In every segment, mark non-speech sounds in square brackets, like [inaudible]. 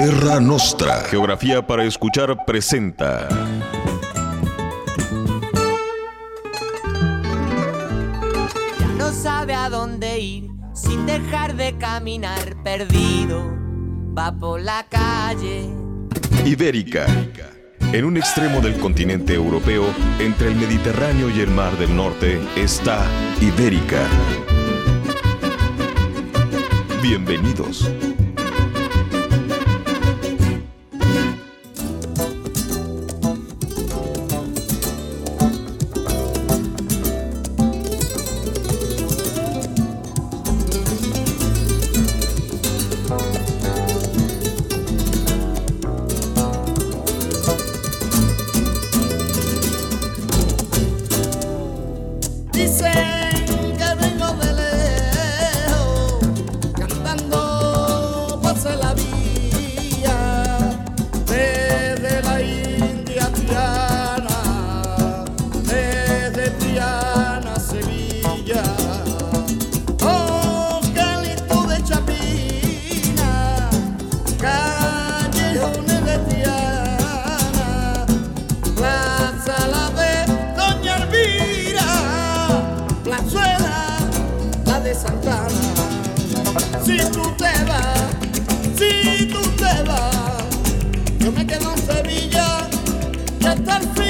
Terra Nostra. Geografía para escuchar presenta. Ya no sabe a dónde ir sin dejar de caminar perdido. Va por la calle. Ibérica. En un extremo del continente europeo, entre el Mediterráneo y el Mar del Norte, está Ibérica. Bienvenidos. hasta.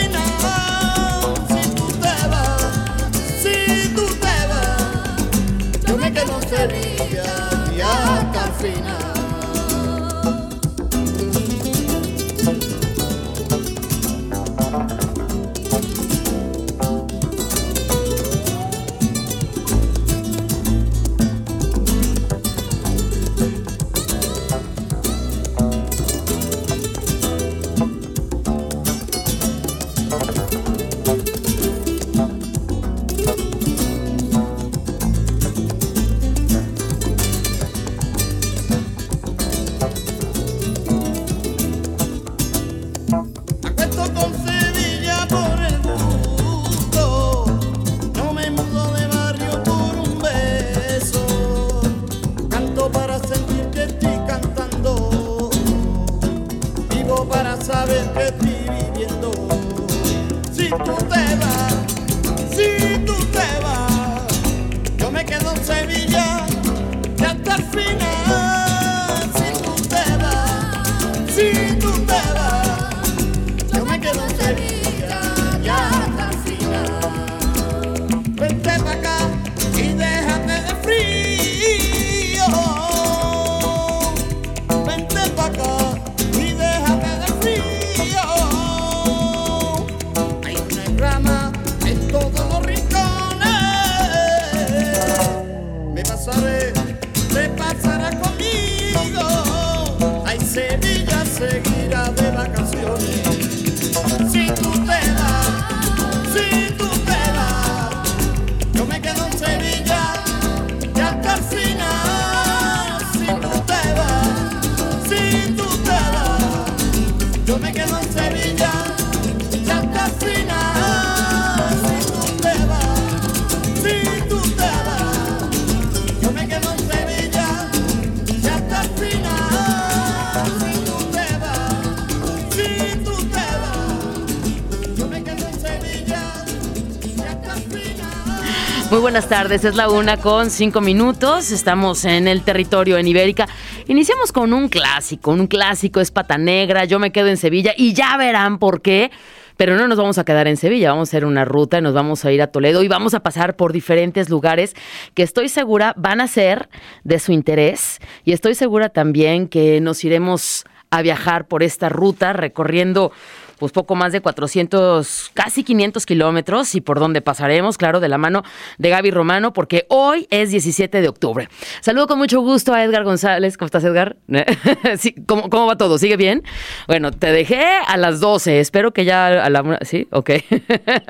Buenas tardes. Es la una con cinco minutos. Estamos en el territorio en Ibérica. Iniciamos con un clásico. Un clásico es Pata Negra. Yo me quedo en Sevilla y ya verán por qué. Pero no nos vamos a quedar en Sevilla, vamos a hacer una ruta y nos vamos a ir a Toledo y vamos a pasar por diferentes lugares que estoy segura van a ser de su interés y estoy segura también que nos iremos a viajar por esta ruta recorriendo pues poco más de 400, casi 500 kilómetros y por donde pasaremos, claro, de la mano de Gaby Romano, porque hoy es 17 de octubre. Saludo con mucho gusto a Edgar González. ¿Cómo estás, Edgar? [laughs] ¿cómo, ¿Cómo va todo? ¿Sigue bien? Bueno, te dejé a las 12. Espero que ya a la... ¿Sí? Ok.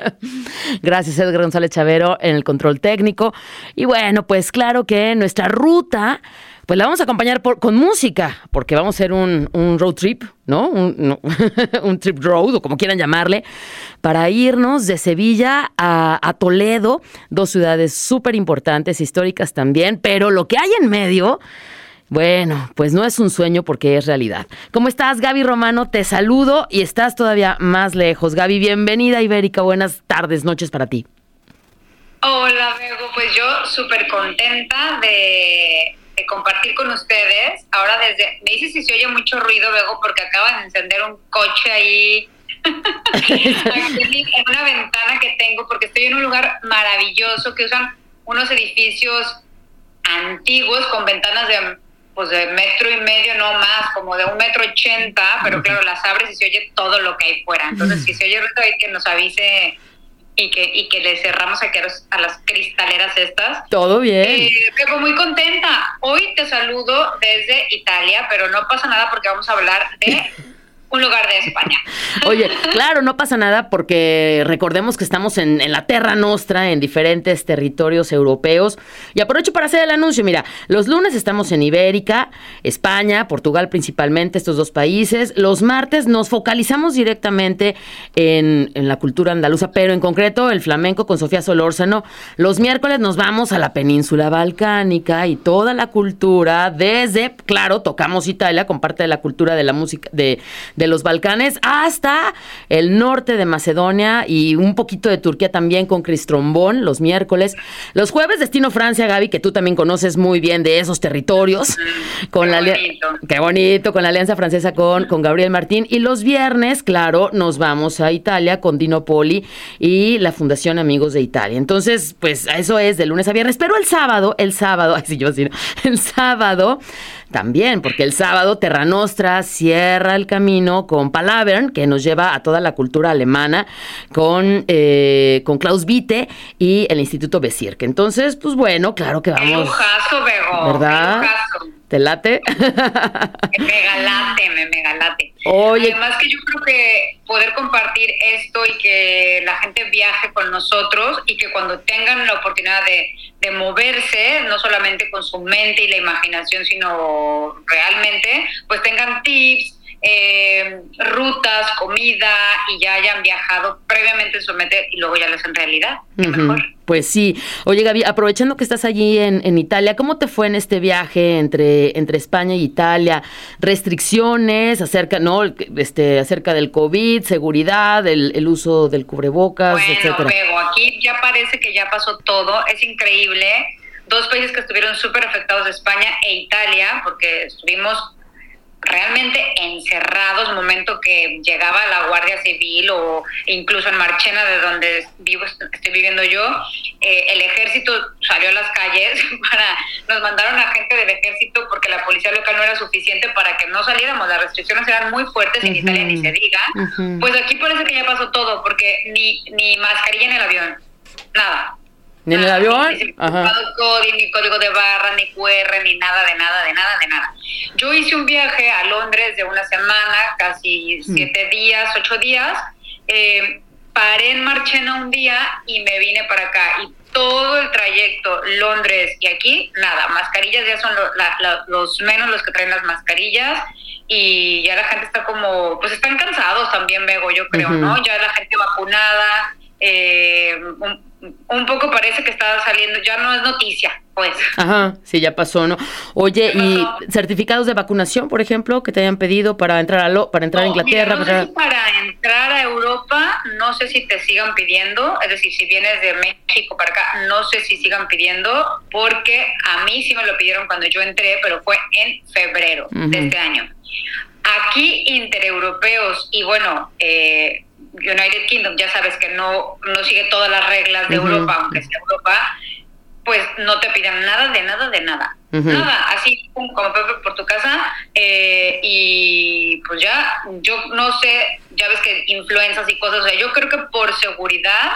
[laughs] Gracias, Edgar González Chavero, en el control técnico. Y bueno, pues claro que nuestra ruta pues la vamos a acompañar con música, porque vamos a hacer un, road trip, ¿no? [laughs] Un, trip road, o como quieran llamarle, para irnos de Sevilla a, Toledo, dos ciudades súper importantes, históricas también, pero lo que hay en medio Bueno, pues no es un sueño porque es realidad. ¿Cómo estás, Gaby Romano? Te saludo y estás todavía más lejos. Gaby, bienvenida Ibérica. Buenas tardes, noches para ti. Hola, Bego. Pues yo súper contenta de, compartir con ustedes. Ahora desde, me dice si se oye mucho ruido, Bego, porque acaban de encender un coche ahí [laughs] en una ventana que tengo, porque estoy en un lugar maravilloso que usan unos edificios antiguos con ventanas de pues de metro y medio, no más, como de un metro ochenta, pero claro, las abres y se oye todo lo que hay fuera. Entonces, si se oye ruido, hay que nos avise y que, y que le cerramos aquí a, a las cristaleras estas. Todo bien. Eh, muy contenta. Hoy te saludo desde Italia, pero no pasa nada porque vamos a hablar de [laughs] un lugar de España. [laughs] Oye, claro, no pasa nada porque recordemos que estamos en, la Terra Nostra, en diferentes territorios europeos. Y aprovecho para hacer el anuncio. Mira, los lunes estamos en Ibérica, España, Portugal principalmente, estos dos países. Los martes nos focalizamos directamente en, en la cultura andaluza, pero en concreto el flamenco con Sofía Solórzano. Los miércoles nos vamos a la península balcánica y toda la cultura desde, claro, tocamos Italia con parte de la cultura de la música, de los Balcanes hasta el norte de Macedonia y un poquito de Turquía también con Cristrombón los miércoles. Los jueves destino Francia, Gaby, que tú también conoces muy bien de esos territorios. Con qué la bonito. Qué bonito, con la Alianza Francesa con, con Gabriel Martín. Y los viernes, claro, nos vamos a Italia con Dino Poli y la Fundación Amigos de Italia. Entonces, pues eso es de lunes a viernes. Pero el sábado, el sábado, [laughs] ay, sí, yo así, el sábado también, porque el sábado Terra Nostra cierra el camino con Palavern, que nos lleva a toda la cultura alemana, con, eh, con Klaus Witte y el Instituto Besirke. Entonces, pues bueno, claro que vamos. Lujazo, Bego. ¿Verdad? ¿Te late? me megalate, me megalate. Oye. Además que yo creo que poder compartir esto y que la gente viaje con nosotros y que cuando tengan la oportunidad de, de moverse, no solamente con su mente y la imaginación, sino realmente, pues tengan tips, eh, rutas, comida y ya hayan viajado previamente en su mente y luego ya lo hacen realidad. Pues sí. Oye, Gaby, aprovechando que estás allí en, en, Italia, ¿cómo te fue en este viaje entre, entre España y Italia? Restricciones acerca, ¿no? Este, acerca del COVID, seguridad, el, el uso del cubrebocas, bueno, etcétera. aquí ya parece que ya pasó todo. Es increíble. Dos países que estuvieron súper afectados, España e Italia, porque estuvimos realmente encerrados, momento que llegaba la Guardia Civil o incluso en Marchena, de donde vivo, estoy viviendo yo, eh, el ejército salió a las calles [laughs] para, nos mandaron a gente del ejército porque la policía local no era suficiente para que no saliéramos, las restricciones eran muy fuertes, en Italia ni se diga, pues aquí parece que ya pasó todo, porque ni, ni mascarilla en el avión, nada. ¿Ni en el avión? Ni, ni código de barra, ni QR, ni nada, de nada, de nada, de nada. Yo hice un viaje a Londres de una semana, casi mm. siete días, ocho días. Eh, paré en Marchena un día y me vine para acá. Y todo el trayecto, Londres y aquí, nada, mascarillas ya son los menos los que traen las mascarillas y ya la gente está como, pues están cansados también, Bego, yo creo, ¿no? Ya la gente vacunada, eh, un poco parece que está saliendo, ya no es noticia, pues. Ajá, sí, ya pasó, ¿no? Oye, ¿y certificados de vacunación, por ejemplo, que te hayan pedido para entrar a lo, para entrar a Inglaterra? para... entrar a Europa, no sé si te sigan pidiendo, es decir, si vienes de México para acá, no sé si sigan pidiendo, porque a mí sí me lo pidieron cuando yo entré, pero fue en febrero de este año. Aquí intereuropeos y bueno, eh, United Kingdom, ya sabes que no, no sigue todas las reglas de Europa, aunque sea Europa, pues no te piden nada de nada de nada. Nada, así como Pepe por tu casa. Eh, y pues ya, yo no sé, ya ves que influencias y cosas, o sea, yo creo que por seguridad,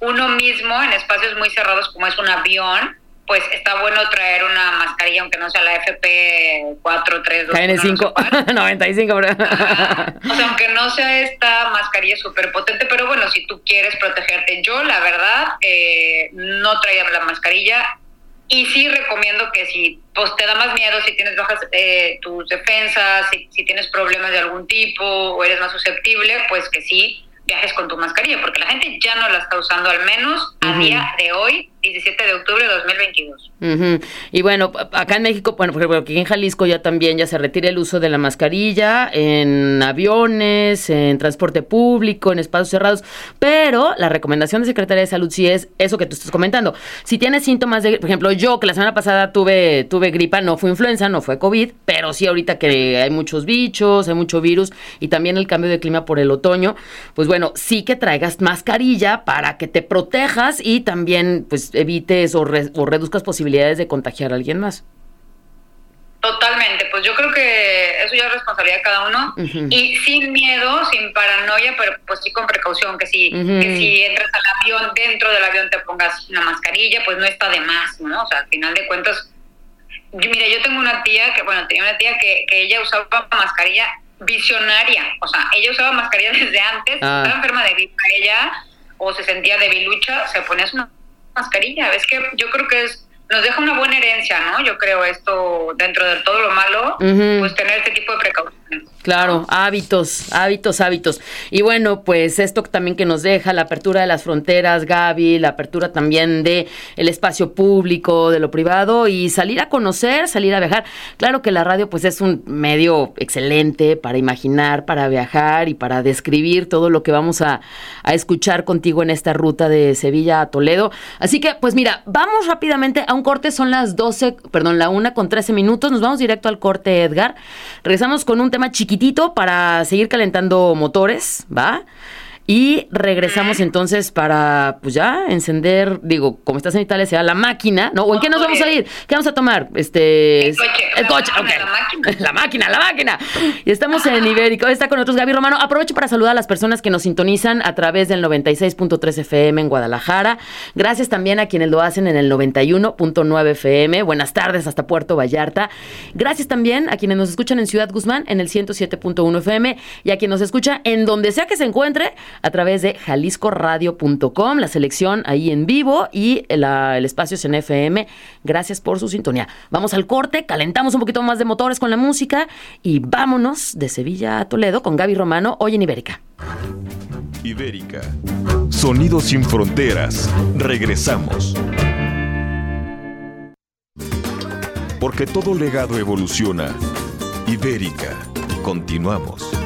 uno mismo en espacios muy cerrados como es un avión, pues está bueno traer una mascarilla, aunque no sea la FP432. KN5, 95, O sea, aunque no sea esta mascarilla súper potente, pero bueno, si tú quieres protegerte. Yo, la verdad, eh, no traía la mascarilla. Y sí recomiendo que si pues, te da más miedo, si tienes bajas eh, tus defensas, si, si tienes problemas de algún tipo o eres más susceptible, pues que sí viajes con tu mascarilla, porque la gente ya no la está usando, al menos a día de hoy, 17 de octubre de 2022. Y bueno, acá en México, bueno, por ejemplo, aquí en Jalisco ya también ya se retira el uso de la mascarilla en aviones, en transporte público, en espacios cerrados, pero la recomendación de Secretaría de Salud sí es eso que tú estás comentando. Si tienes síntomas de, por ejemplo, yo que la semana pasada tuve tuve gripa, no fue influenza, no fue COVID, pero sí ahorita que hay muchos bichos, hay mucho virus y también el cambio de clima por el otoño, pues bueno, sí que traigas mascarilla para que te protejas y también pues evites o, reduzcas posibilidades de contagiar a alguien más. Totalmente, pues yo creo que eso ya es responsabilidad de cada uno y sin miedo, sin paranoia, pero pues sí con precaución, que si, que si entras al avión, dentro del avión te pongas una mascarilla, pues no está de más, ¿no? O sea, al final de cuentas, mira, yo tengo una tía que, bueno, tenía una tía que, que ella usaba mascarilla visionaria, o sea, ella usaba mascarilla [laughs] desde antes, ah. estaba enferma de gripa ella o se sentía debilucha, se ponía una mascarilla. Es que yo creo que es nos deja una buena herencia, ¿no? Yo creo esto, dentro de todo lo malo, pues tener este tipo de precauciones. Claro, hábitos, hábitos, hábitos. Y bueno, pues esto también que nos deja la apertura de las fronteras, Gaby, la apertura también de el espacio público, de lo privado y salir a conocer, salir a viajar. Claro que la radio pues es un medio excelente para imaginar, para viajar y para describir todo lo que vamos a, a escuchar contigo en esta ruta de Sevilla a Toledo. Así que pues mira, vamos rápidamente a un corte, son las 12, perdón, la una con 13 minutos, nos vamos directo al corte, Edgar. Regresamos con un tema chiquitito para seguir calentando motores, ¿va? Y regresamos entonces para, pues ya, encender, digo, como estás en Italia, sea la máquina, ¿no? ¿O en qué nos vamos a ir? ¿Qué vamos a tomar? Este... El coche. El coche, ok. La máquina. [laughs] La máquina, la máquina. Y estamos en Ibérico. Está con nosotros Gaby Romano. Aprovecho para saludar a las personas que nos sintonizan a través del 96.3 FM en Guadalajara. Gracias también a quienes lo hacen en el 91.9 FM. Buenas tardes hasta Puerto Vallarta. Gracias también a quienes nos escuchan en Ciudad Guzmán en el 107.1 FM y a quien nos escucha en donde sea que se encuentre a través de jaliscoradio.com, la selección ahí en vivo y el espacio es en FM. Gracias por su sintonía. Vamos al corte, calentamos un poquito más de motores con la música y vámonos de Sevilla a Toledo con Gaby Romano, hoy en Ibérica. Ibérica. Sonidos sin fronteras. Regresamos. Porque todo legado evoluciona. Ibérica. Continuamos.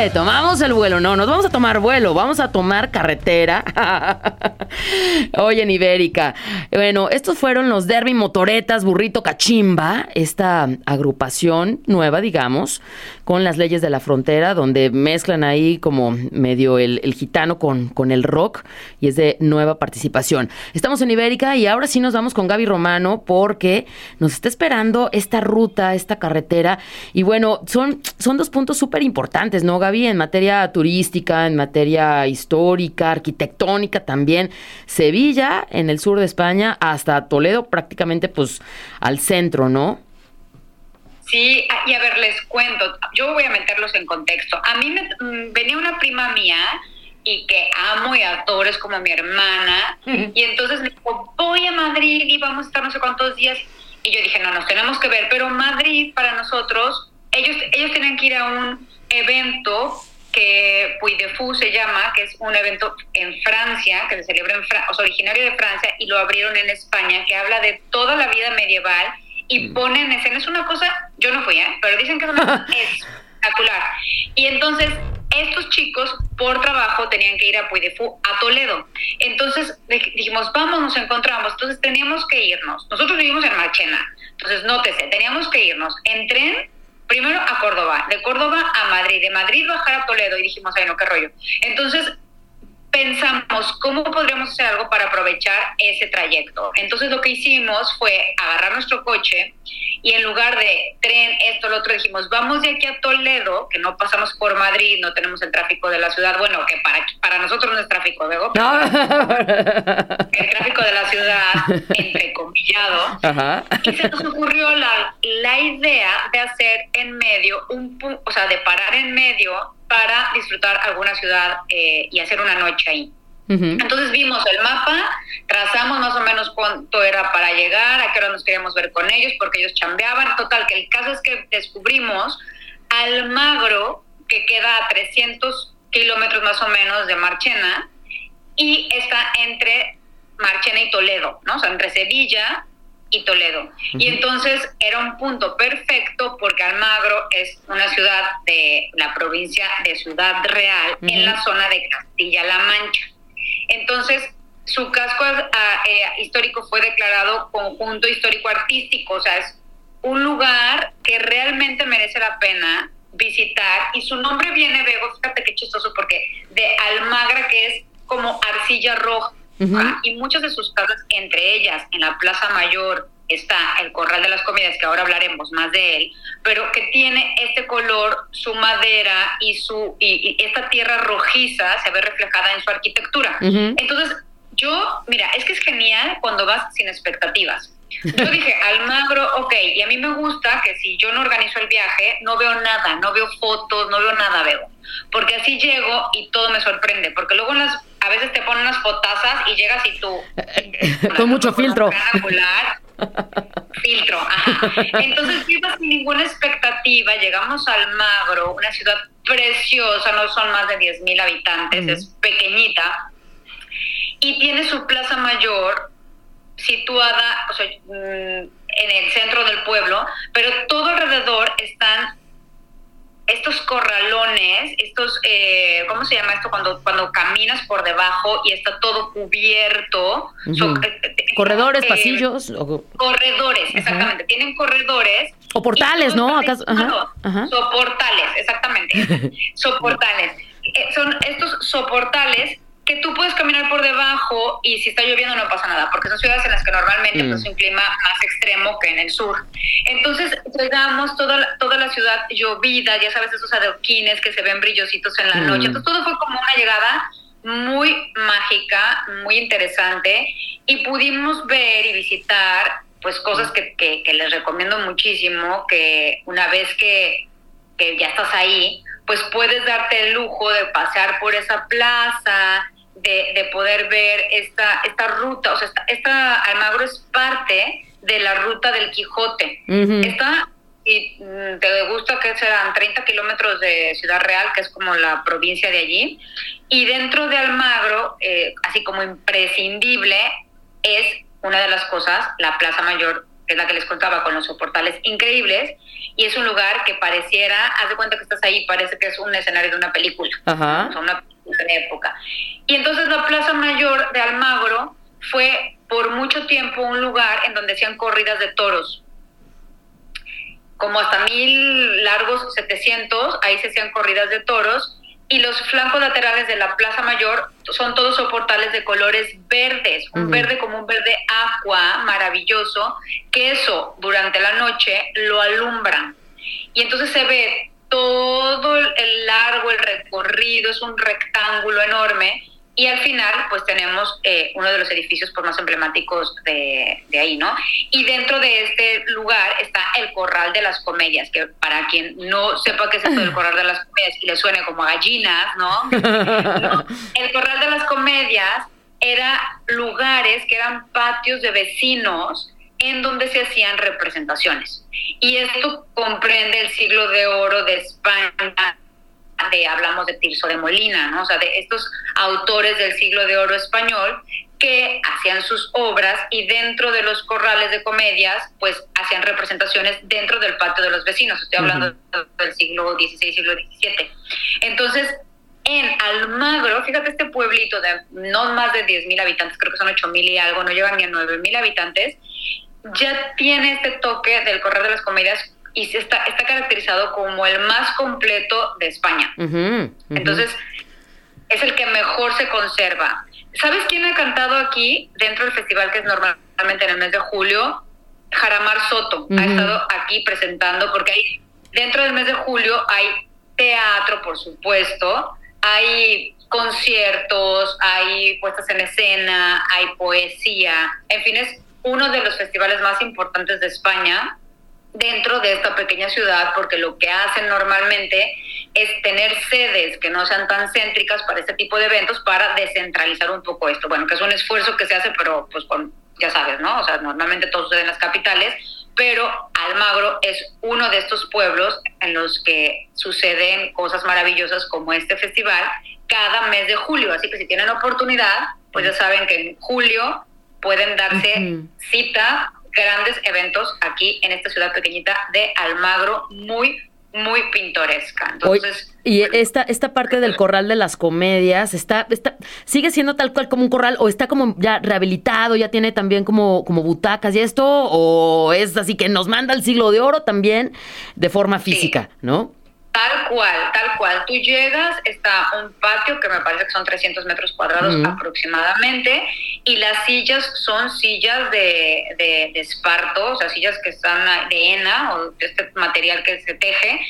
Eh, eh, el vuelo. No, nos vamos a tomar vuelo, vamos a tomar carretera. [laughs] Oye, en Ibérica. Bueno, estos fueron los Derby Motoretas Burrito Cachimba, esta agrupación nueva, digamos, con las leyes de la frontera, donde mezclan ahí como medio el, gitano con, con el rock y es de nueva participación. Estamos en Ibérica y ahora sí nos vamos con Gaby Romano porque nos está esperando esta ruta, esta carretera. Y bueno, son, son dos puntos súper importantes, ¿no, Gaby? En materia turística, en materia histórica, arquitectónica también. Sevilla, en el sur de España, hasta Toledo, prácticamente pues al centro, ¿no? Sí, y a ver, les cuento, yo voy a meterlos en contexto. A mí me, mm, venía una prima mía y que amo y adoro, es como mi hermana, y entonces me dijo, voy a Madrid y vamos a estar no sé cuántos días. Y yo dije, no, nos tenemos que ver, pero Madrid para nosotros, ellos, ellos tienen que ir a un evento que Puy de Fou se llama, que es un evento en Francia, que se celebra en Francia, o sea, originario de Francia, y lo abrieron en España, que habla de toda la vida medieval y mm. pone en escena, es una cosa, yo no fui, ¿eh? pero dicen que es una cosa [laughs] espectacular. Y entonces, estos chicos por trabajo tenían que ir a Puy de Fou, a Toledo. Entonces dijimos, vamos, nos encontramos. Entonces teníamos que irnos. Nosotros vivimos en Marchena. Entonces, nótese, teníamos que irnos en tren primero a Córdoba, de Córdoba a Madrid, de Madrid bajar a Toledo y dijimos, ay no, qué rollo. Entonces pensamos cómo podríamos hacer algo para aprovechar ese trayecto. Entonces lo que hicimos fue agarrar nuestro coche y en lugar de tren, esto, lo otro, dijimos, vamos de aquí a Toledo, que no pasamos por Madrid, no tenemos el tráfico de la ciudad, bueno, que para, para nosotros no es tráfico, de no. [laughs] el tráfico de la ciudad, entrecomillado, Ajá. y se nos ocurrió la, la idea de hacer en medio, un o sea, de parar en medio para disfrutar alguna ciudad eh, y hacer una noche ahí. Entonces vimos el mapa, trazamos más o menos cuánto era para llegar, a qué hora nos queríamos ver con ellos, porque ellos chambeaban. Total, que el caso es que descubrimos Almagro, que queda a 300 kilómetros más o menos de Marchena, y está entre Marchena y Toledo, ¿no? O sea, entre Sevilla y Toledo. Y entonces era un punto perfecto porque Almagro es una ciudad de la provincia de Ciudad Real en la zona de Castilla-La Mancha. Entonces, su casco ah, eh, histórico fue declarado conjunto histórico-artístico, o sea, es un lugar que realmente merece la pena visitar y su nombre viene, Bego, fíjate qué chistoso, porque de Almagra, que es como arcilla roja, y muchas de sus casas, entre ellas en la Plaza Mayor, está el Corral de las Comidas, que ahora hablaremos más de él, pero que tiene este color, su madera y su y, esta tierra rojiza se ve reflejada en su arquitectura. Entonces, yo, mira, es que es genial cuando vas sin expectativas. Yo [laughs] dije, Almagro, ok, y a mí me gusta que si yo no organizo el viaje, no veo nada, no veo fotos, no veo nada, veo. Porque así llego y todo me sorprende, porque luego las, a veces te ponen unas fotazas y llegas y tú... [laughs] Con mucho filtro. [laughs] filtro, ajá. Entonces, sin ninguna expectativa, llegamos a Almagro, una ciudad preciosa, no son más de 10.000 habitantes, es pequeñita, y tiene su plaza mayor situada o sea, mm, en el centro del pueblo, pero todo alrededor están estos corralones, estos, eh, ¿cómo se llama esto? Cuando, cuando caminas por debajo y está todo cubierto. Eh, eh, corredores, pasillos. Corredores, exactamente. Tienen corredores. O portales, ¿no? ¿Acaso? Soportales, exactamente. [laughs] soportales. son estos soportales que tú puedes caminar por debajo y si está lloviendo no pasa nada, porque son ciudades en las que normalmente pues, mm. es un clima más extremo que en el sur. Entonces llegamos toda, toda la ciudad llovida, ya sabes, esos adoquines que se ven brillositos en la mm. noche. Entonces todo fue como una llegada muy mágica, muy interesante y pudimos ver y visitar pues cosas que, que, que les recomiendo muchísimo, que una vez que, que ya estás ahí, pues puedes darte el lujo de pasear por esa plaza, de, poder ver esta, esta ruta, o sea, esta, Almagro es parte de la ruta del Quijote. Está, y mm, te gusta que serán 30 kilómetros de Ciudad Real, que es como la provincia de allí, y dentro de Almagro, eh, así como imprescindible, es una de las cosas, la Plaza Mayor que es la que les contaba, con los soportales increíbles, y es un lugar que pareciera, haz de cuenta que estás ahí, parece que es un escenario de una película, Ajá. o sea, una de época. Y entonces la Plaza Mayor de Almagro fue por mucho tiempo un lugar en donde hacían corridas de toros. Como hasta mil largos, 700, ahí se hacían corridas de toros. Y los flancos laterales de la Plaza Mayor son todos soportales de colores verdes, un verde como un verde agua maravilloso, que eso durante la noche lo alumbran. Y entonces se ve todo el- largo, el recorrido, es un rectángulo enorme. Y al final, pues tenemos eh, uno de los edificios pues, más emblemáticos de, de ahí, ¿no? Y dentro de este lugar está el Corral de las Comedias, que para quien no sepa qué es esto del [laughs] Corral de las Comedias y le suene como a gallinas, ¿no? No, [laughs] El Corral de las Comedias era lugares que eran patios de vecinos en donde se hacían representaciones. Y esto comprende el siglo de oro de España, de, hablamos de Tirso de Molina, ¿no? O sea, de estos autores del siglo de oro español que hacían sus obras y dentro de los corrales de comedias, pues hacían representaciones dentro del patio de los vecinos. Estoy hablando del siglo XVI, siglo XVII. Entonces, en Almagro, fíjate este pueblito de no más de 10 mil habitantes, creo que son 8 mil y algo, no llegan ni a 9 mil habitantes, ya tiene este toque del Corral de las Comedias y se está, está caracterizado como el más completo de España. Entonces, es el que mejor se conserva. ¿Sabes quién ha cantado aquí dentro del festival que es normalmente en el mes de julio? Jaramar Soto ha estado aquí presentando porque hay, dentro del mes de julio hay teatro, por supuesto, hay conciertos, hay puestas en escena, hay poesía, en fin, es uno de los festivales más importantes de España dentro de esta pequeña ciudad porque lo que hacen normalmente es tener sedes que no sean tan céntricas para este tipo de eventos para descentralizar un poco esto. Bueno, que es un esfuerzo que se hace, pero pues ya sabes, ¿no? O sea, normalmente todo sucede en las capitales, pero Almagro es uno de estos pueblos en los que suceden cosas maravillosas como este festival cada mes de julio. Así que si tienen oportunidad, pues ya saben que en julio pueden darse cita grandes eventos aquí en esta ciudad pequeñita de Almagro, muy, muy pintoresca. Entonces, y esta, esta parte del corral de las comedias, está, está, ¿sigue siendo tal cual como un corral o está como ya rehabilitado, ya tiene también como, como butacas y esto? ¿O es así que nos manda el siglo de oro también de forma física, no? Tal cual, tal cual. Tú llegas, está un patio que me parece que son 300 metros cuadrados aproximadamente, y las sillas son sillas de, de, de esparto, o sea, sillas que están de hena o de este material que se teje,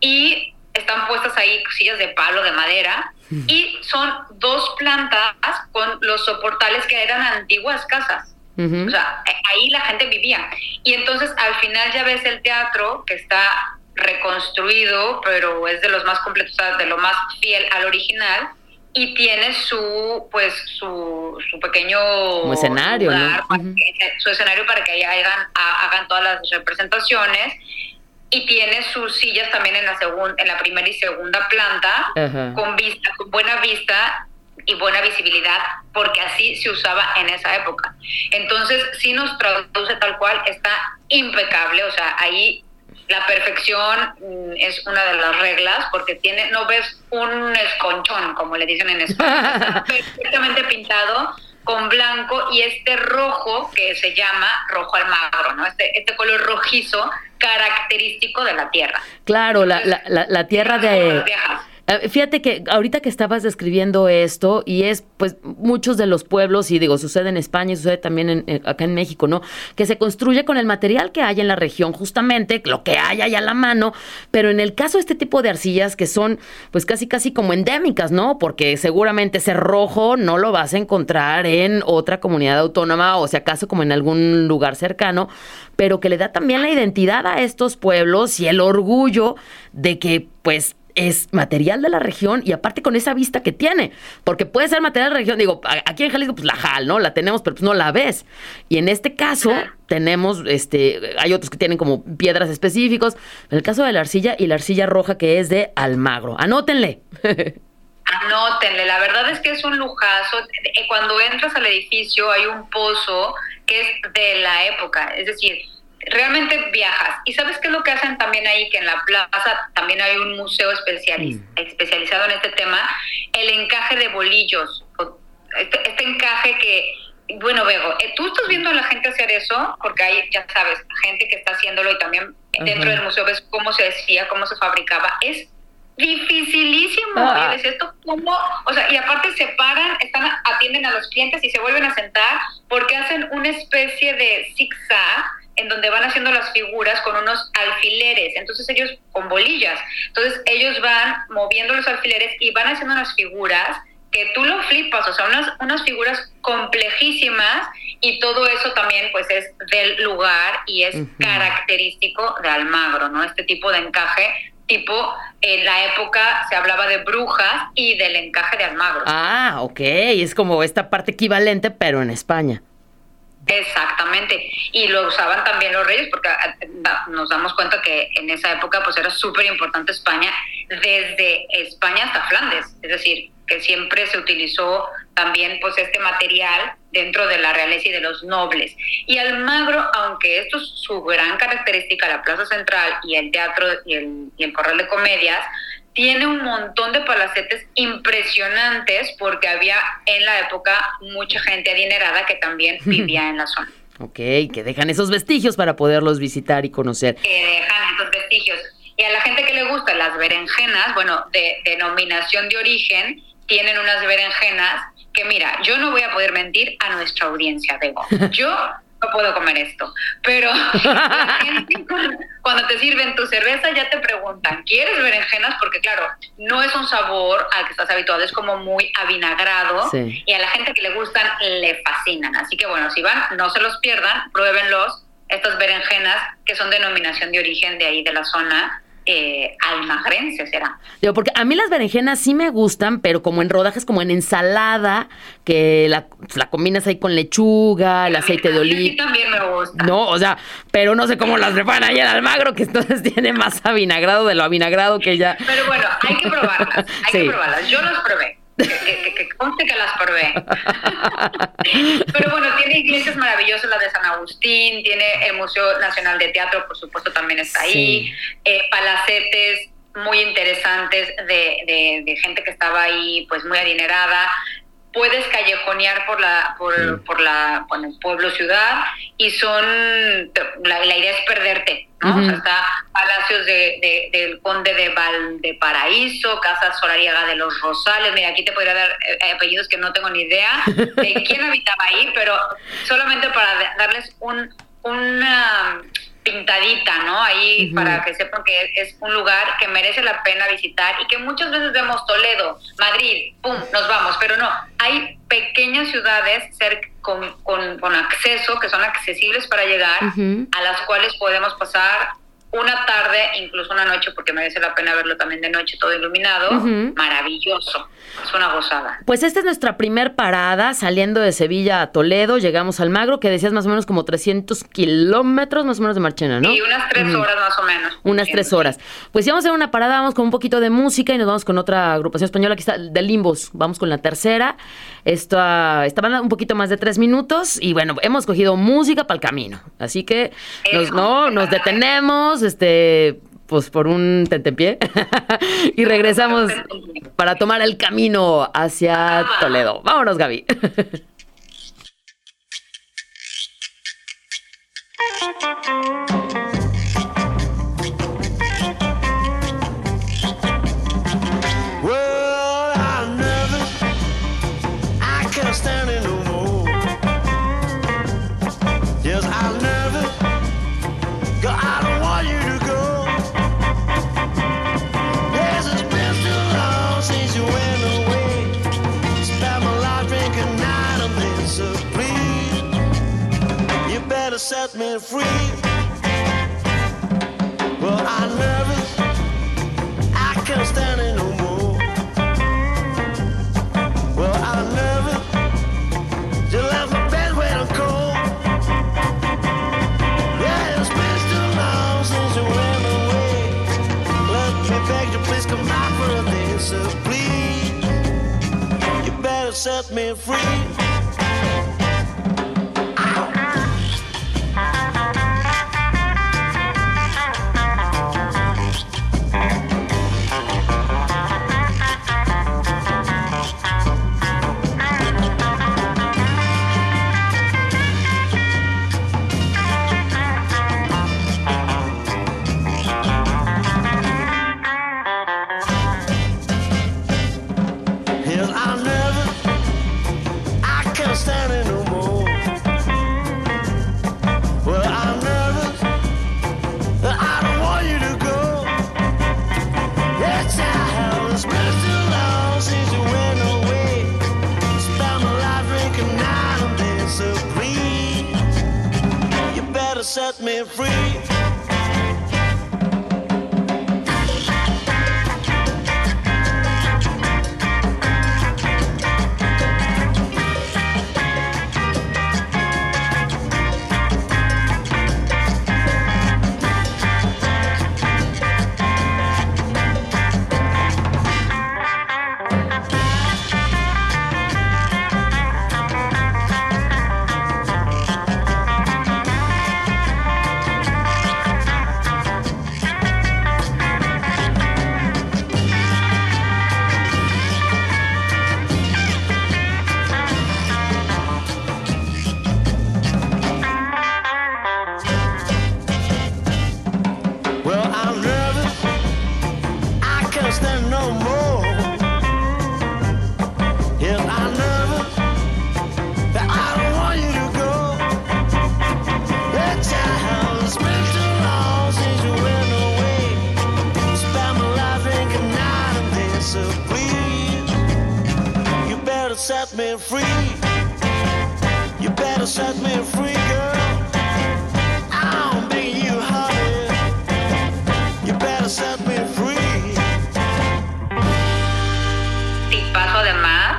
y están puestas ahí sillas de palo, de madera, y son dos plantas con los soportales que eran antiguas casas. O sea, ahí la gente vivía. Y entonces al final ya ves el teatro que está reconstruido, pero es de los más completos, de lo más fiel al original. Y tiene su, pues, su, su pequeño Como escenario, su escenario para que ahí hagan, ha- hagan todas las representaciones. Y tiene sus sillas también en la segunda, en la primera y segunda planta, con vista, con buena vista y buena visibilidad, porque así se usaba en esa época. Entonces, si nos traduce tal cual, está impecable, o sea, ahí la perfección mm, es una de las reglas, porque tiene, no ves un esconchón, como le dicen en España, [laughs] está perfectamente pintado con blanco y este rojo que se llama rojo almagro, ¿no? Este, este color rojizo característico de la tierra. Claro, la, la, la, la tierra de... Eh, Fíjate que ahorita que estabas describiendo esto, y es pues muchos de los pueblos, y digo, sucede en España y sucede también en- en- acá en México, ¿no? Que se construye con el material que hay en la región, justamente lo que hay ahí a la mano, pero en el caso de este tipo de arcillas que son pues casi casi como endémicas, ¿no? Porque seguramente ese rojo no lo vas a encontrar en otra comunidad autónoma o si acaso como en algún lugar cercano, pero que le da también la identidad a estos pueblos y el orgullo de que pues es material de la región y aparte con esa vista que tiene, porque puede ser material de la región, digo, aquí en Jalisco pues la JAL, ¿no? La tenemos, pero pues no la ves. Y en este caso tenemos, este, hay otros que tienen como piedras específicos, en el caso de la arcilla y la arcilla roja que es de Almagro. Anótenle. [laughs] Anótenle, la verdad es que es un lujazo. Eh, Cuando entras al edificio hay un pozo que es de la época, es decir, realmente viajas. ¿Y sabes qué es lo que hacen también ahí? Que en la plaza también hay un museo especializ mm. especializado en este tema, el encaje de bolillos. Este, este encaje que bueno, Bego, eh, ¿tú estás viendo a la gente hacer eso? Porque hay, ya sabes, gente que está haciéndolo y también dentro del museo ves cómo se decía, cómo se fabricaba. Es dificilísimo. Ah. Y esto cómo, o sea, y aparte se paran, están, atienden a los clientes y se vuelven a sentar porque hacen una especie de zigzag en donde van haciendo las figuras con unos alfileres, entonces ellos con bolillas, entonces ellos van moviendo los alfileres y van haciendo unas figuras que tú lo flipas, o sea, unas, unas figuras complejísimas y todo eso también pues es del lugar y es característico de Almagro, ¿no? Este tipo de encaje tipo, en la época se hablaba de brujas y del encaje de Almagro. Ah, ok, es como esta parte equivalente, pero en España. Exactamente, y lo usaban también los reyes porque ah, nos damos cuenta que en esa época pues era súper importante España, desde España hasta Flandes, es decir, que siempre se utilizó también pues este material dentro de la realeza y de los nobles. Y Almagro, aunque esto es su gran característica, la Plaza Central y el teatro y el, y el Corral de Comedias, tiene un montón de palacetes impresionantes porque había en la época mucha gente adinerada que también [laughs] vivía en la zona. Ok, que dejan esos vestigios para poderlos visitar y conocer. Que dejan esos vestigios. Y a la gente que le gusta las berenjenas, bueno, de denominación de origen, tienen unas berenjenas que mira, yo no voy a poder mentir a nuestra audiencia, Bego. [laughs] Yo no puedo comer esto. Pero [laughs] gente, cuando te sirven tu cerveza, ya te preguntan, ¿quieres berenjenas? Porque claro, no es un sabor al que estás habituado, es como muy avinagrado y a la gente que le gustan le fascinan. Así que bueno, si van, no se los pierdan, pruébenlos, estas berenjenas que son denominación de origen de ahí de la zona eh, almagrense será. Yo, porque a mí las berenjenas sí me gustan, pero como en rodajes, como en ensalada, que la, la combinas ahí con lechuga, el aceite de oliva. Sí, también me gusta. No, o sea, pero no sé cómo las preparan ahí en Almagro, que entonces [laughs] tiene más avinagrado de lo avinagrado que ya. Pero bueno, hay que probarlas, hay que probarlas. Yo las probé que, que, conste que las probé. [laughs] Pero bueno, tiene iglesias maravillosas, la de San Agustín, tiene el Museo Nacional de Teatro, por supuesto, también está ahí, eh, palacetes muy interesantes de, de, gente que estaba ahí, pues muy adinerada puedes callejonear por la por, por la el pueblo ciudad y son la, idea es perderte ¿no? está palacios de, del conde de Valdeparaíso casa solariega de los Rosales. Mira aquí te podría dar eh, apellidos que no tengo ni idea de [laughs] quién habitaba ahí pero solamente para darles un una pintadita, ¿no? Ahí para que sepan que es un lugar que merece la pena visitar y que muchas veces vemos Toledo, Madrid, pum, nos vamos, pero no, hay pequeñas ciudades con, con, acceso, que son accesibles para llegar, a las cuales podemos pasar una tarde, incluso una noche, porque merece la pena verlo también de noche, todo iluminado, maravilloso, es una gozada. Pues esta es nuestra primer parada, saliendo de Sevilla a Toledo, llegamos al Magro, que decías más o menos como 300 kilómetros más o menos de Marchena, ¿no? Sí, unas tres horas más o menos. Unas tres horas. Pues si vamos a hacer una parada, vamos con un poquito de música y nos vamos con otra agrupación española, aquí está, de Limbos, vamos con la tercera, esta, esta banda un poquito más de tres minutos y bueno, hemos cogido música para el camino, así que nos, no, nos detenemos este, pues por un tentempié [laughs] y regresamos para tomar el camino hacia Toledo. Vámonos, Gaby. [laughs] Well, nervous, I can't stand it no more. Well, nervous, you left bed cold. Yeah, it's been too long since you went away. Me please come back for a day, so please. You better set me free. Yes, I never, I can't stand it.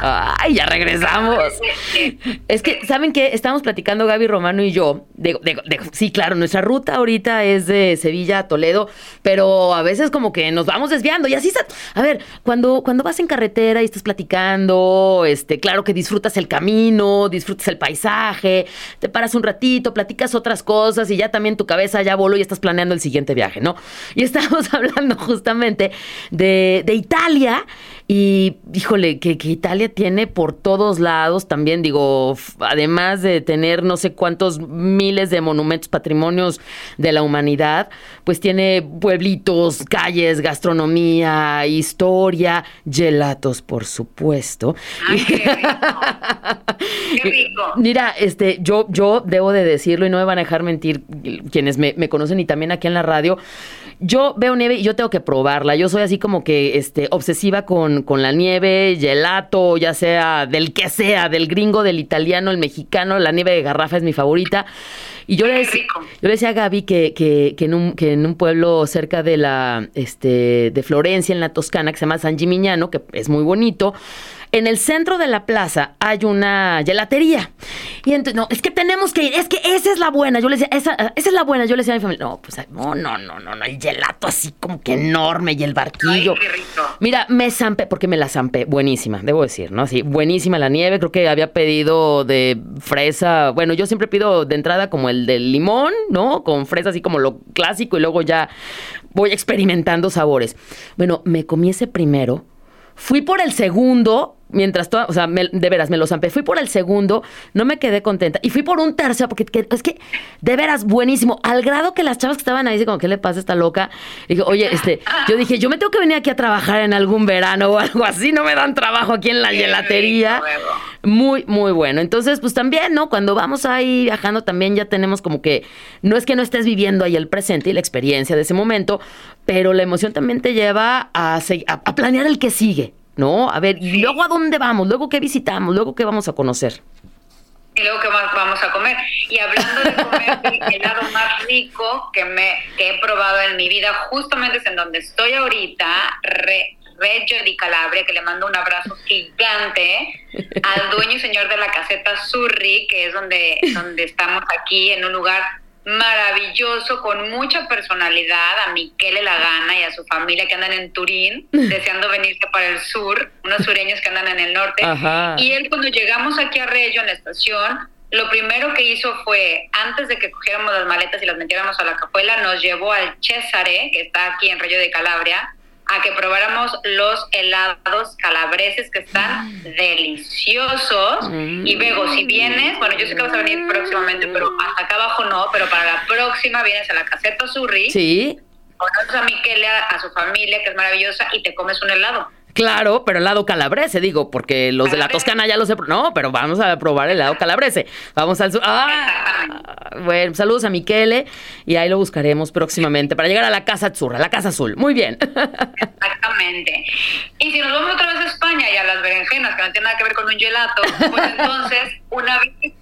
Ay, ya regresamos. Es que, ¿saben qué? Estamos platicando Gaby Romano y yo. De, sí, claro, nuestra ruta ahorita es de Sevilla a Toledo, pero a veces como que nos vamos desviando y así. A ver, cuando, cuando vas en carretera y estás platicando, este, claro que disfrutas el camino, disfrutas el paisaje, te paras un ratito, platicas otras cosas y ya también tu cabeza ya voló y estás planeando el siguiente viaje, ¿no? Y [laughs] estamos hablando justamente de, de Italia y híjole, que, Italia tiene por todos lados también, digo, además de tener no sé cuántos miles de monumentos, patrimonios de la humanidad, pues tiene pueblitos, calles, gastronomía, historia, gelatos, por supuesto. [laughs] qué, rico. Mira, este, yo, yo debo de decirlo y no me van a dejar mentir quienes me, me conocen y también aquí en la radio yo veo nieve y yo tengo que probarla. Yo soy así como que este, obsesiva con, con la nieve, gelato, ya sea del que sea, del gringo, del italiano, el mexicano, la nieve de garrafa es mi favorita. Y yo, le decía, yo le decía a Gaby que, que, que, en un, que en un pueblo cerca de la este, de Florencia, en la Toscana, que se llama San Gimignano, que es muy bonito, en el centro de la plaza hay una gelatería. Y entonces, no, es que tenemos que ir, es que esa es la buena. Yo le decía, esa, esa es la buena. Yo le decía a mi familia, no, pues no, no, no, no, no, el gelato así como que enorme y el barquillo. Ay, qué rico. Mira, me zampé, porque me la zampé, buenísima, debo decir, ¿no? Sí, buenísima la nieve. Creo que había pedido de fresa. Bueno, yo siempre pido de entrada como el de limón, ¿no? Con fresa así como lo clásico y luego ya voy experimentando sabores. Bueno, me comí ese primero. Fui por el segundo mientras todo, o sea, de veras me lo zampé. Fui por el segundo, no me quedé contenta. Y fui por un tercio, porque es que, de veras, buenísimo. Al grado que las chavas que estaban ahí, dicen, como, ¿qué le pasa a esta loca? Y dije, oye, este, yo dije, yo me tengo que venir aquí a trabajar en algún verano o algo así, no me dan trabajo aquí en la gelatería. Muy, muy bueno. Entonces, pues también, ¿no? Cuando vamos ahí viajando, también ya tenemos como que, no es que no estés viviendo ahí el presente y la experiencia de ese momento, pero la emoción también te lleva a, a planear el que sigue. ¿No? A ver, ¿y luego a dónde vamos? ¿Luego qué visitamos? ¿Luego qué vamos a conocer? Y luego qué vamos a comer. Y hablando de comer, [laughs] el helado más rico que, me, que he probado en mi vida, justamente es en donde estoy ahorita, re, Reggio di Calabria, que le mando un abrazo gigante al dueño y señor de la caseta Surri, que es donde, donde estamos aquí, en un lugar maravilloso, con mucha personalidad, a Miquele Lagana y a su familia que andan en Turín, [laughs] deseando venirse para el sur, unos sureños que andan en el norte. Y él cuando llegamos aquí a Reggio, en la estación, lo primero que hizo fue, antes de que cogiéramos las maletas y las metiéramos a la capuela, nos llevó al Cesare, que está aquí en Reggio de Calabria, a que probáramos los helados calabreses que están mm. deliciosos. Mm. Y luego, si vienes, bueno, yo sé que vas a venir próximamente, pero hasta acá abajo no, pero para la próxima vienes a la caseta Surri. Sí. Conoces a Miquele, a su familia, que es maravillosa, y te comes un helado. Claro, pero el lado calabrese, digo, porque los de la Toscana ya lo sé. No, pero vamos a probar el lado calabrese. Vamos al sur. ¡Ah! Bueno, saludos a Miquele y ahí lo buscaremos próximamente para llegar a la Casa Azul, la Casa Azul. Muy bien. Exactamente. Y si nos vamos otra vez a España y a las berenjenas, que no tienen nada que ver con un gelato, pues entonces, una vez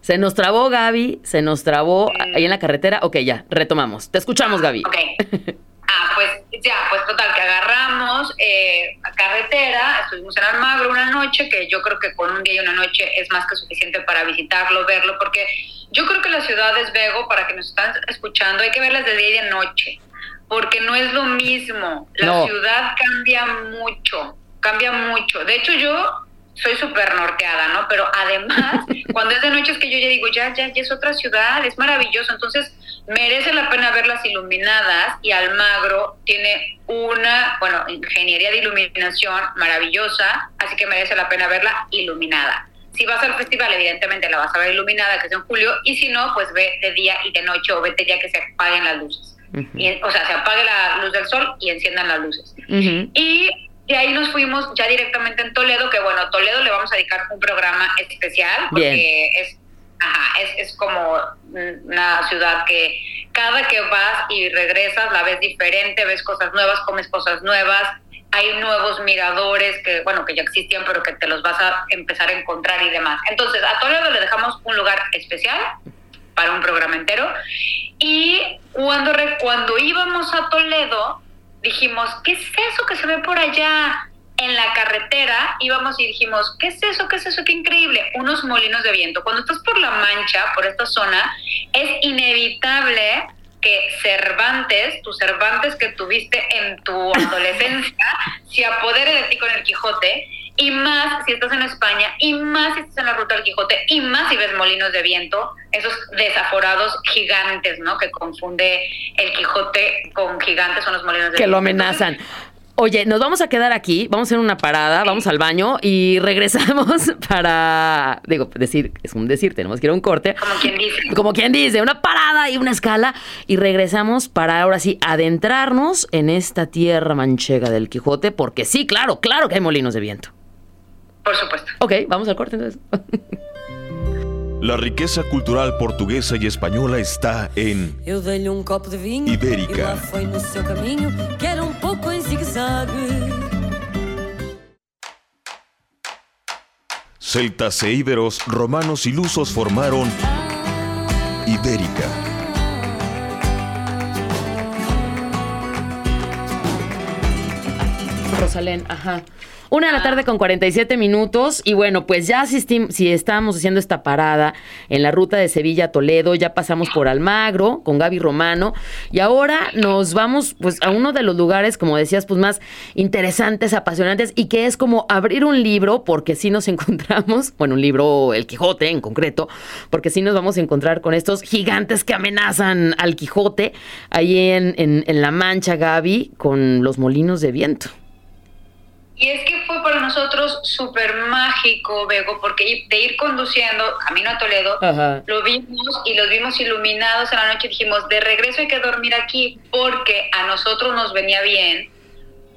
Se nos trabó Gaby, se nos trabó ahí en la carretera. Ok, ya, retomamos. Te escuchamos, Gaby. Ok. Ah, pues ya, pues total, que agarramos eh, a carretera, estuvimos en Almagro una noche, que yo creo que con un día y una noche es más que suficiente para visitarlo, verlo, porque yo creo que las ciudades, Vego, para que nos están escuchando, hay que verlas de día y de noche, porque no es lo mismo. La No. ciudad cambia mucho, cambia mucho. De hecho, yo soy súper norteada, ¿no? Pero además, [laughs] cuando es de noche es que yo ya digo, ya, ya, ya es otra ciudad, es maravilloso. Entonces, merece la pena verlas iluminadas y Almagro tiene una, bueno, ingeniería de iluminación maravillosa, así que merece la pena verla iluminada. Si vas al festival, evidentemente la vas a ver iluminada, que es en julio, y si no, pues ve de día y de noche o vete ya que se apaguen las luces. Y, o sea, se apague la luz del sol y enciendan las luces. Y de ahí nos fuimos ya directamente en Toledo, que bueno, Toledo le vamos a dedicar un programa especial porque Bien. es, ajá, es, es como una ciudad que cada que vas y regresas la ves diferente, ves cosas nuevas, comes cosas nuevas, hay nuevos miradores que, bueno, que ya existían, pero que te los vas a empezar a encontrar y demás. Entonces, a Toledo le dejamos un lugar especial para un programa entero. Y cuando, re- cuando íbamos a Toledo, dijimos, ¿qué es eso que se ve por allá en la carretera? Íbamos y dijimos, ¿qué es eso? ¿Qué es eso? ¡Qué increíble! Unos molinos de viento. Cuando estás por La Mancha, por esta zona, es inevitable que Cervantes, tu Cervantes que tuviste en tu [laughs] adolescencia, se apodere de ti con el Quijote, y más si estás en España, y más si estás en la ruta del Quijote, y más si ves molinos de viento, esos desaforados gigantes, ¿no? Que confunde el Quijote con gigantes, son los molinos de Que viento. lo amenazan. Oye, nos vamos a quedar aquí, vamos a hacer una parada, vamos al baño y [laughs] regresamos para, digo, decir, es un decir, tenemos que ir a un corte. Como quien dice. Como quien dice, una parada y una escala y regresamos para ahora sí adentrarnos en esta tierra manchega del Quijote, porque sí, claro, claro que hay molinos de viento. Por supuesto. Ok, vamos al corte entonces. [laughs] La riqueza cultural portuguesa y española está en Eu dei-lhe um copo de vinho Ibérica. e lá foi no seu caminho, que era um pouco em zigue-zague. celtas e íberos, romanos y lusos formaron Ibérica. Rosalén, ajá. Una de la tarde con 47 minutos y bueno, pues ya asistim- si estábamos haciendo esta parada en la ruta de Sevilla a Toledo, ya pasamos por Almagro con Gaby Romano y ahora nos vamos pues a uno de los lugares, como decías, pues más interesantes, apasionantes y que es como abrir un libro porque sí nos [laughs] encontramos, bueno, un libro, El Quijote en concreto, porque sí nos vamos a encontrar con estos gigantes que amenazan al Quijote ahí en, en, en La Mancha, Gaby, con los molinos de viento. Y es que fue para nosotros súper mágico, Bego, porque de ir conduciendo camino a Toledo, Ajá. lo vimos y los vimos iluminados en la noche. Dijimos, de regreso hay que dormir aquí porque a nosotros nos venía bien,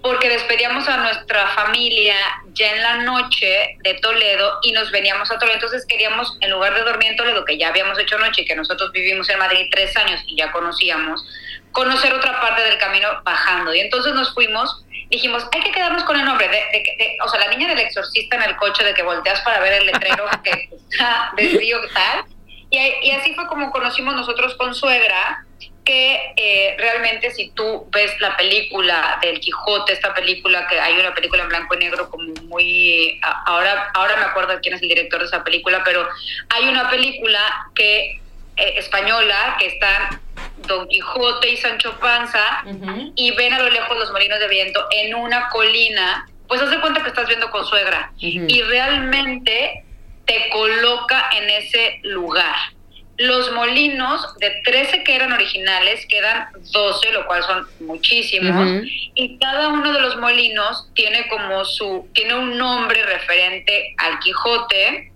porque despedíamos a nuestra familia ya en la noche de Toledo y nos veníamos a Toledo. Entonces queríamos, en lugar de dormir en Toledo, que ya habíamos hecho noche y que nosotros vivimos en Madrid tres años y ya conocíamos, conocer otra parte del camino bajando. Y entonces nos fuimos, dijimos, hay que quedarnos con el nombre, de, de, de- o sea, la niña del exorcista en el coche, de que volteas para ver el letrero [laughs] que está del río tal. Y, y así fue como conocimos nosotros con suegra, que eh, realmente si tú ves la película del Quijote, esta película que hay una película en blanco y negro como muy ahora ahora me acuerdo quién es el director de esa película, pero hay una película que eh, española que están Don Quijote y Sancho Panza y ven a lo lejos los molinos de viento en una colina, pues haz de cuenta que estás viendo con suegra y realmente te coloca en ese lugar. Los molinos de 13 que eran originales quedan 12, lo cual son muchísimos. Y cada uno de los molinos tiene como su, tiene un nombre referente al Quijote.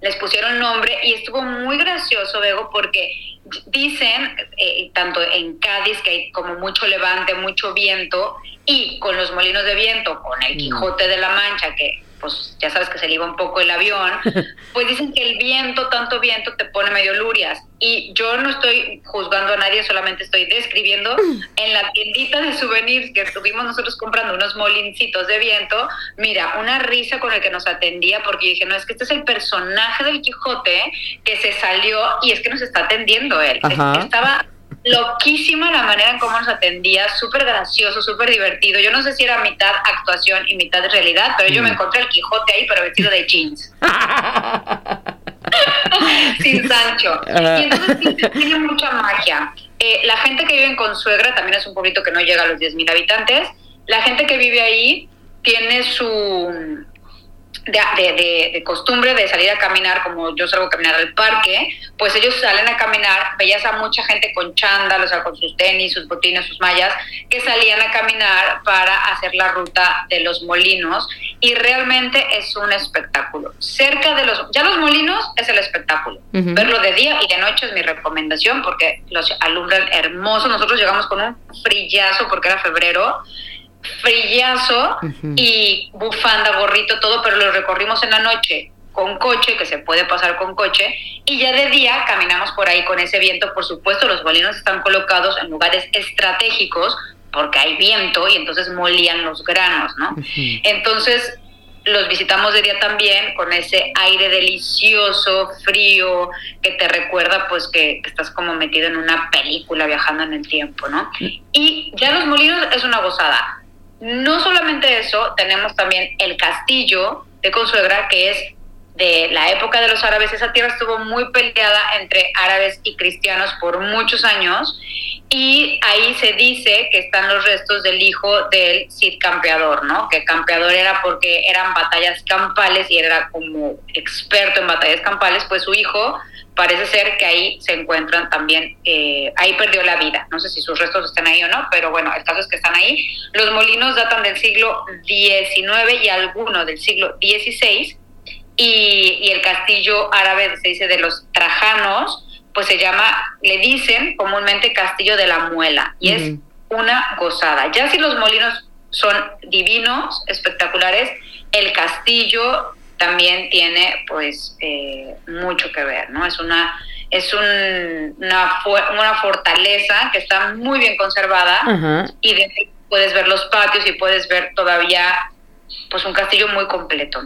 Les pusieron nombre y estuvo muy gracioso, Bego, porque dicen, eh, tanto en Cádiz, que hay como mucho levante, mucho viento, y con los molinos de viento, con el Mm. Quijote de la Mancha, que pues ya sabes que se le iba un poco el avión, [laughs] pues dicen que el viento, tanto viento, te pone medio lurias. Y yo no estoy juzgando a nadie, solamente estoy describiendo [laughs] en la tiendita de souvenirs que estuvimos nosotros comprando unos molincitos de viento, mira, una risa con el que nos atendía, porque dije, no, es que este es el personaje del Quijote que se salió y es que nos está atendiendo él. Estaba loquísima la manera en cómo nos atendía, súper gracioso, súper divertido. Yo no sé si era mitad actuación y mitad realidad, pero yo me mm. encontré el Quijote ahí, pero vestido de jeans. [laughs] Sin Sancho. Y entonces tiene mucha magia. Eh, la gente que vive en Consuegra también es un pueblito que no llega a los 10.000 habitantes. La gente que vive ahí tiene su de, de, costumbre de salir a caminar, como yo salgo a caminar al parque, pues ellos salen a caminar, veías a mucha gente con chándal, o sea, con sus tenis, sus botines, sus mallas, que salían a caminar para hacer la ruta de los molinos y realmente es un espectáculo. Cerca de los, ya los molinos es el espectáculo. Verlo de día y de noche es mi recomendación porque los alumbran hermoso. Nosotros llegamos con un frillazo porque era febrero frillazo y bufanda, gorrito, todo, pero lo recorrimos en la noche con coche, que se puede pasar con coche, y ya de día caminamos por ahí con ese viento. Por supuesto, los molinos están colocados en lugares estratégicos porque hay viento y entonces molían los granos, ¿no? Entonces, los visitamos de día también con ese aire delicioso, frío, que te recuerda pues que, que, estás como metido en una película viajando en el tiempo, ¿no? Y ya los molinos es una gozada. No solamente eso, tenemos también el castillo de Consuegra, que es de la época de los árabes. Esa tierra estuvo muy peleada entre árabes y cristianos por muchos años y ahí se dice que están los restos del hijo del Cid Campeador, ¿no? Que campeador era porque eran batallas campales y era como experto en batallas campales, pues su hijo parece ser que ahí se encuentran también, eh, ahí perdió la vida. No sé si sus restos están ahí o no, pero bueno, el caso es que están ahí. Los molinos datan del siglo XIX y algunos del siglo XVI, y, el castillo árabe, se dice de los trajanos, pues se llama, le dicen comúnmente castillo de la muela, y es una gozada. Ya si los molinos son divinos, espectaculares, el castillo también tiene pues eh, mucho que ver, ¿no? Es una es un, una, una fortaleza que está muy bien conservada y de puedes ver los patios y puedes ver todavía pues un castillo muy completo.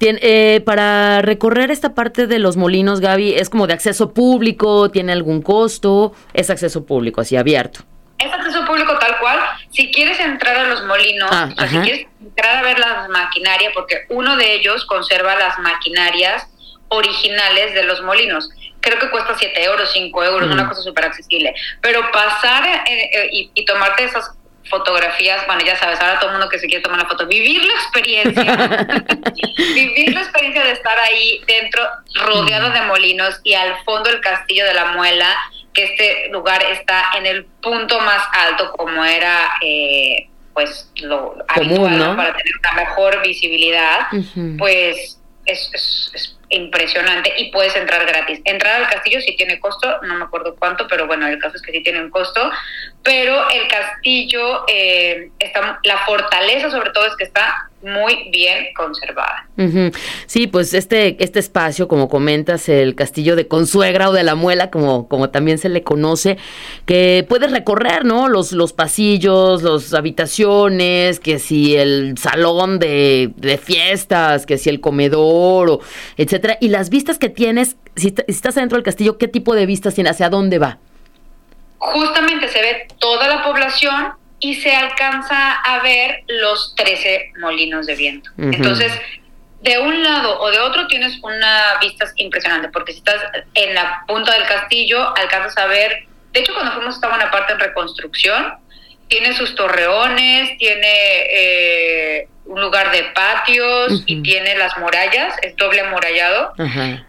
eh, para recorrer esta parte de los molinos, Gaby, ¿es como de acceso público? ¿Tiene algún costo? ¿Es acceso público, así abierto? Es acceso público tal cual. Si quieres entrar a los molinos, ah, o si quieres entrar a ver las maquinarias, porque uno de ellos conserva las maquinarias originales de los molinos. Creo que cuesta 7 euros, 5 euros, una cosa súper accesible. Pero pasar eh, eh, y, y tomarte esas fotografías, bueno, ya sabes, ahora todo el mundo que se quiere tomar la foto, vivir la experiencia, [laughs] vivir la experiencia de estar ahí dentro, rodeado de molinos y al fondo el castillo de la muela, que este lugar está en el punto más alto como era eh, pues lo habitual para tener una mejor visibilidad, pues es, es impresionante y puedes entrar gratis. Entrar al castillo sí tiene costo, no me acuerdo cuánto, pero bueno, el caso es que sí tiene un costo, pero el castillo, eh, está, la fortaleza sobre todo es que está muy bien conservada. Sí, pues este, este espacio, como comentas, el castillo de Consuegra o de la Muela, como, como también se le conoce, que puedes recorrer, ¿no? Los, los pasillos, las habitaciones, que si el salón de, de fiestas, que si el comedor, o etcétera. Y las vistas que tienes, si, estás dentro del castillo, ¿qué tipo de vistas tienes? ¿Hacia dónde va? Justamente se ve toda la población y se alcanza a ver los 13 molinos de viento. Entonces, de un lado o de otro tienes una vista impresionante, porque si estás en la punta del castillo, alcanzas a ver, de hecho cuando fuimos estaba una parte en reconstrucción, tiene sus torreones, tiene eh, un lugar de patios y tiene las murallas, es doble amurallado.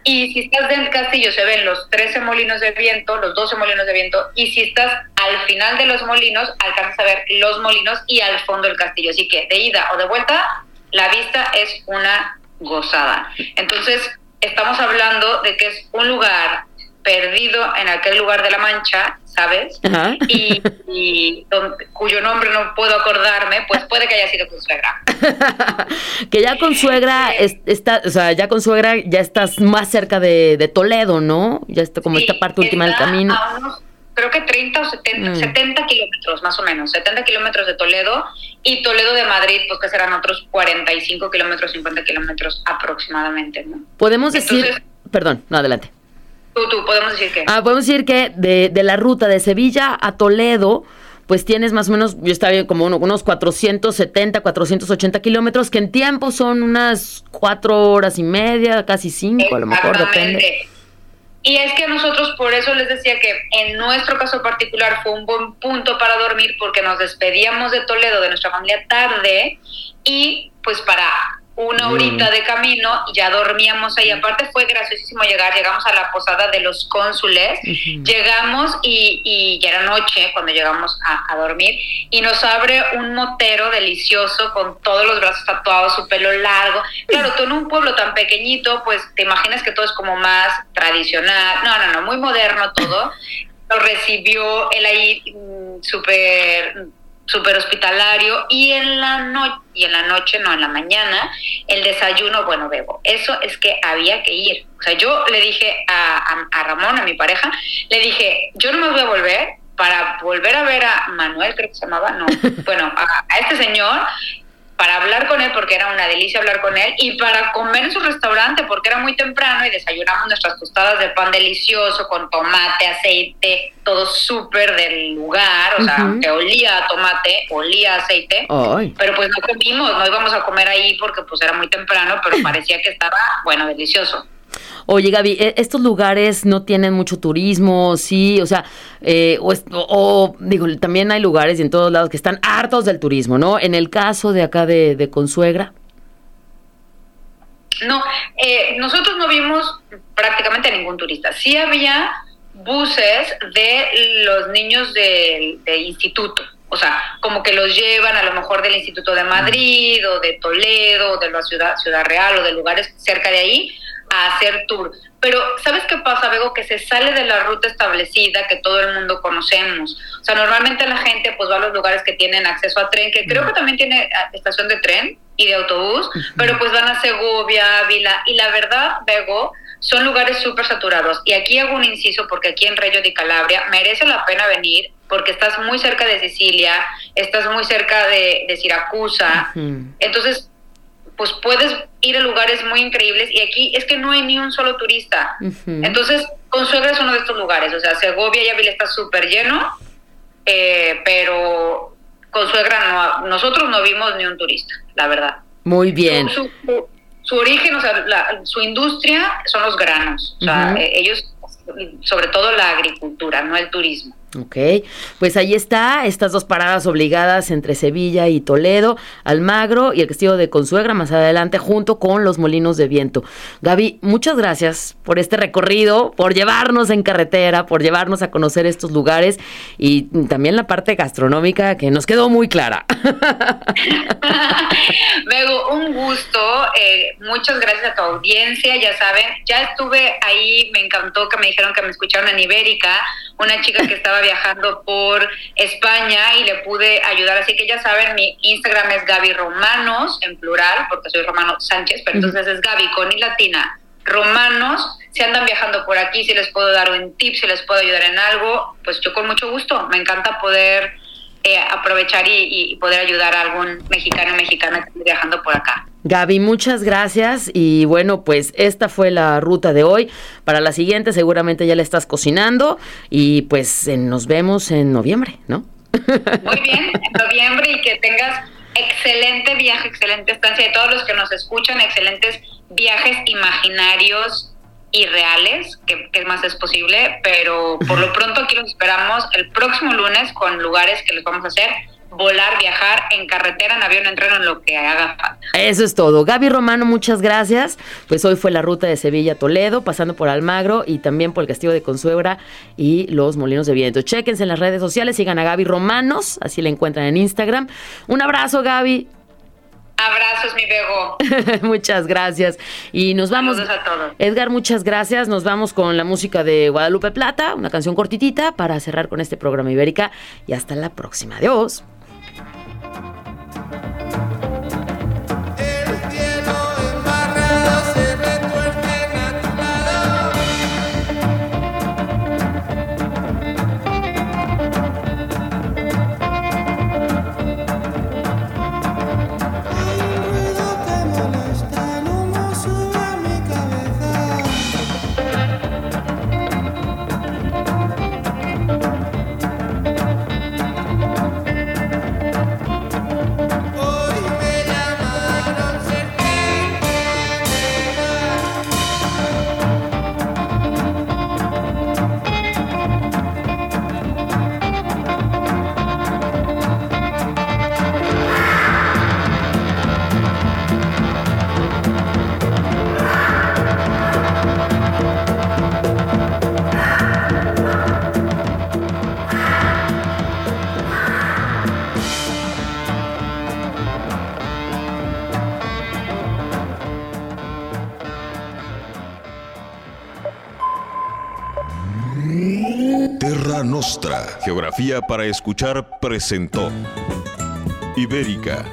Y si estás del castillo se ven los 13 molinos de viento, los 12 molinos de viento, y si estás al final de los molinos, alcanzas a ver los molinos y al fondo el castillo. Así que de ida o de vuelta, la vista es una gozada. Entonces, estamos hablando de que es un lugar perdido en aquel lugar de la Mancha, ¿sabes? Y, y don- cuyo nombre no puedo acordarme, pues puede que haya sido con suegra. [laughs] que ya con suegra es- está, o sea, ya con suegra ya estás más cerca de, de Toledo, ¿no? Ya está como Sí, esta parte última del camino. a unos, creo que 30 o 70, Mm. 70 kilómetros, más o menos, 70 kilómetros de Toledo y Toledo de Madrid, pues que serán otros 45 kilómetros, 50 kilómetros aproximadamente, ¿no? Podemos decir, Entonces- perdón, no adelante. Tú, tú, podemos decir que... Ah, podemos decir que de, de la ruta de Sevilla a Toledo, pues tienes más o menos, yo estaba bien como uno- unos 470, 480 kilómetros, que en tiempo son unas cuatro horas y media, casi cinco, a lo mejor depende. Y es que nosotros por eso les decía que en nuestro caso particular fue un buen punto para dormir porque nos despedíamos de Toledo, de nuestra familia tarde y pues para una Mm. horita de camino ya dormíamos ahí. Aparte fue graciosísimo llegar, llegamos a la posada de los cónsules, llegamos y, y ya era noche cuando llegamos a, a dormir y nos abre un motero delicioso con todos los brazos tatuados, su pelo largo. Claro, tú en un pueblo tan pequeñito, pues te imaginas que todo es como más tradicional. No, no, no, muy moderno todo. [laughs] Nos recibió él ahí mm, súper súper hospitalario y en la noche y en la noche no en la mañana el desayuno bueno bebo. Eso es que había que ir. O sea yo le dije a, a, a Ramón a mi pareja le dije yo no me voy a volver para volver a ver a Manuel creo que se llamaba no. [laughs] Bueno a, a este señor para hablar con él porque era una delicia hablar con él y para comer en su restaurante porque era muy temprano y desayunamos nuestras tostadas de pan delicioso con tomate, aceite, todo súper del lugar, o sea, aunque olía a tomate, olía a aceite, Ay. pero pues no comimos, no íbamos a comer ahí porque pues era muy temprano, pero [clears throat] parecía que estaba, bueno, delicioso. Oye, Gaby, ¿e- ¿estos lugares no tienen mucho turismo? Sí, o sea, eh, o, digo, también hay lugares y en todos lados que están hartos del turismo, ¿no? En el caso de acá de, Consuegra. No, eh, nosotros no vimos prácticamente a ningún turista. Sí había buses de los niños del, del instituto. O sea, como que los llevan a lo mejor del Instituto de Madrid o de Toledo, o de la ciudad, ciudad Real o de lugares cerca de ahí a hacer tour. Pero, ¿sabes qué pasa, Bego? Que se sale de la ruta establecida que todo el mundo conocemos. O sea, normalmente la gente pues va a los lugares que tienen acceso a tren, que creo que también tiene ah, estación de tren y de autobús, pero pues van a Segovia, Ávila, y la verdad, Bego, son lugares súper saturados. Y aquí hago un inciso porque aquí en Reggio di Calabria merece la pena venir porque estás muy cerca de Sicilia, estás muy cerca de, de Siracusa, Ujú. entonces pues puedes ir a lugares muy increíbles y aquí es que no hay ni un solo turista. Ujú. Entonces, Consuegra es uno de estos lugares, o sea, Segovia y Ávila está súper lleno, eh, pero Consuegra no, nosotros no vimos ni un turista, la verdad. Muy bien. Su, su- su origen, o sea, la- su industria son los granos, o sea, eh, ellos, sobre todo la agricultura, no el turismo. Ok, pues ahí está, estas dos paradas obligadas entre Sevilla y Toledo, Almagro y el castillo de Consuegra más adelante junto con los molinos de viento. Gaby, muchas gracias por este recorrido, por llevarnos en carretera, por llevarnos a conocer estos lugares y también la parte gastronómica que nos quedó muy clara. [laughs] Luego, un gusto, eh, muchas gracias a tu audiencia, ya saben, ya estuve ahí, me encantó que me dijeron que me escucharon en Ibérica, una chica que estaba viajando por España y le pude ayudar, así que ya saben, mi Instagram es Gaby Romanos, en plural, porque soy Romano Sánchez, pero entonces es Gaby con y latina, Romanos, si andan viajando por aquí, si les puedo dar un tip, si les puedo ayudar en algo, pues yo con mucho gusto, me encanta poder eh, aprovechar y, y poder ayudar a algún mexicano o mexicana que esté viajando por acá. Gaby, muchas gracias y bueno, pues esta fue la ruta de hoy. Para la siguiente seguramente ya la estás cocinando y pues eh, nos vemos en noviembre, ¿no? Muy bien, en noviembre y que tengas excelente viaje, excelente estancia. Y todos los que nos escuchan, excelentes viajes imaginarios y reales, que, que más es posible. Pero por lo pronto aquí los esperamos el próximo lunes con lugares que les vamos a hacer. Volar, viajar en carretera, en avión, en tren, en lo que haga falta. Eso es todo. Gaby Romano, muchas gracias. Pues hoy fue la ruta de Sevilla a Toledo, pasando por Almagro y también por el Castillo de Consuegra y los Molinos de Viento. Chéquense en las redes sociales, sigan a Gaby Romanos, así la encuentran en Instagram. Un abrazo, Gaby. Abrazos, mi bego. [laughs] muchas gracias. Y nos vamos. Saludos a todos. Edgar, muchas gracias. Nos vamos con la música de Guadalupe Plata, una canción cortitita para cerrar con este programa Ibérica. Y hasta la próxima. Adiós. Geografía para Escuchar, presentó Ibérica.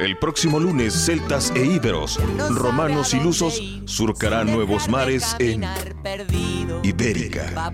El próximo lunes, celtas e íberos, romanos y lusos surcarán nuevos mares en. Ibérica.